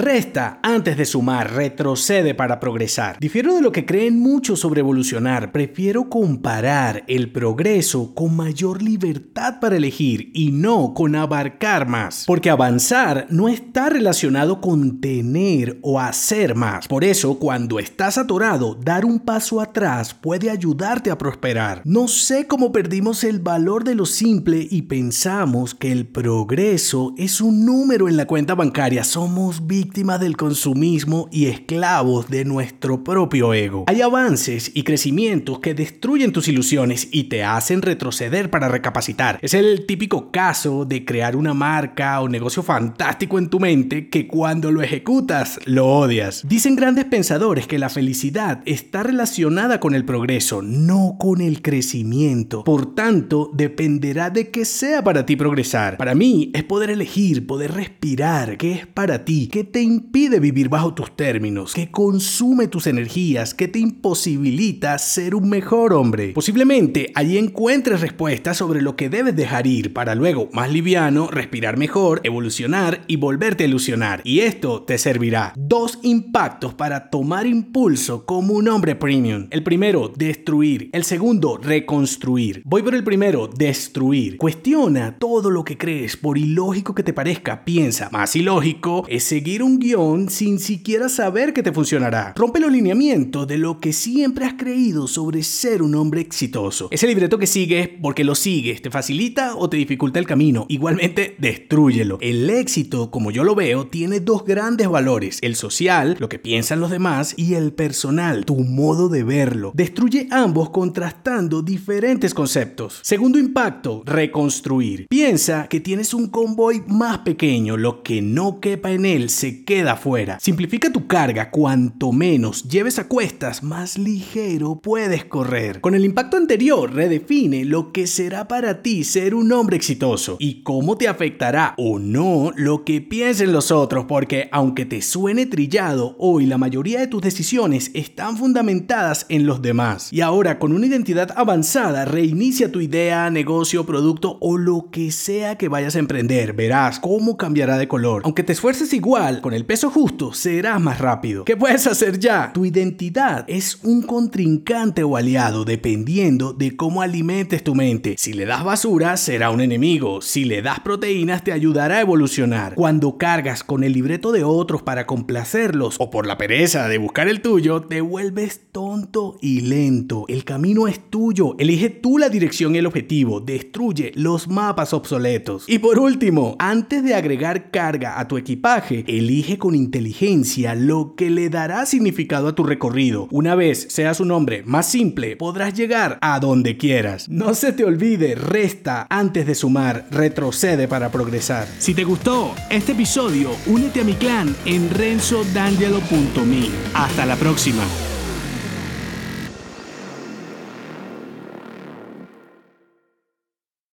Resta antes de sumar, retrocede para progresar. Difiero de lo que creen muchos sobre evolucionar. Prefiero comparar el progreso con mayor libertad para elegir y no con abarcar más. Porque avanzar no está relacionado con tener o hacer más. Por eso, cuando estás atorado, dar un paso atrás puede ayudarte a prosperar. No sé cómo perdimos el valor de lo simple y pensamos que el progreso es un número en la cuenta bancaria. Somos víctimas víctimas del consumismo y esclavos de nuestro propio ego. Hay avances y crecimientos que destruyen tus ilusiones y te hacen retroceder para recapacitar. Es el típico caso de crear una marca o negocio fantástico en tu mente que cuando lo ejecutas lo odias. Dicen grandes pensadores que la felicidad está relacionada con el progreso, no con el crecimiento. Por tanto, dependerá de que sea para ti progresar. Para mí es poder elegir, poder respirar, qué es para ti, qué te impide vivir bajo tus términos, que consume tus energías, que te imposibilita ser un mejor hombre. Posiblemente allí encuentres respuestas sobre lo que debes dejar ir para luego, más liviano, respirar mejor, evolucionar y volverte a ilusionar. Y esto te servirá. Dos impactos para tomar impulso como un hombre premium. El primero, destruir. El segundo, reconstruir. Voy por el primero, destruir. Cuestiona todo lo que crees, por ilógico que te parezca. Piensa, más ilógico es seguir un guion sin siquiera saber que te funcionará. Rompe los lineamientos de lo que siempre has creído sobre ser un hombre exitoso. Ese libreto que sigues porque lo sigues, te facilita o te dificulta el camino. Igualmente, destruyelo. El éxito, como yo lo veo, tiene dos grandes valores. El social, lo que piensan los demás, y el personal, tu modo de verlo. Destruye ambos contrastando diferentes conceptos. Segundo impacto, reconstruir. Piensa que tienes un convoy más pequeño, lo que no quepa en él se queda fuera. Simplifica tu carga, cuanto menos lleves a cuestas, más ligero puedes correr. Con el impacto anterior, redefine lo que será para ti ser un hombre exitoso y cómo te afectará o no lo que piensen los otros, porque aunque te suene trillado, hoy la mayoría de tus decisiones están fundamentadas en los demás. Y ahora, con una identidad avanzada, reinicia tu idea, negocio, producto o lo que sea que vayas a emprender. Verás cómo cambiará de color. Aunque te esfuerces igual, con el peso justo serás más rápido. ¿Qué puedes hacer ya? Tu identidad es un contrincante o aliado dependiendo de cómo alimentes tu mente. Si le das basura, será un enemigo. Si le das proteínas, te ayudará a evolucionar. Cuando cargas con el libreto de otros para complacerlos o por la pereza de buscar el tuyo, te vuelves tonto y lento. El camino es tuyo. Elige tú la dirección y el objetivo. Destruye los mapas obsoletos. Y por último, antes de agregar carga a tu equipaje, elige Elige con inteligencia lo que le dará significado a tu recorrido. Una vez seas un hombre más simple, podrás llegar a donde quieras. No se te olvide, resta antes de sumar, retrocede para progresar. Si te gustó este episodio, únete a mi clan en renzodangelo.me. Hasta la próxima.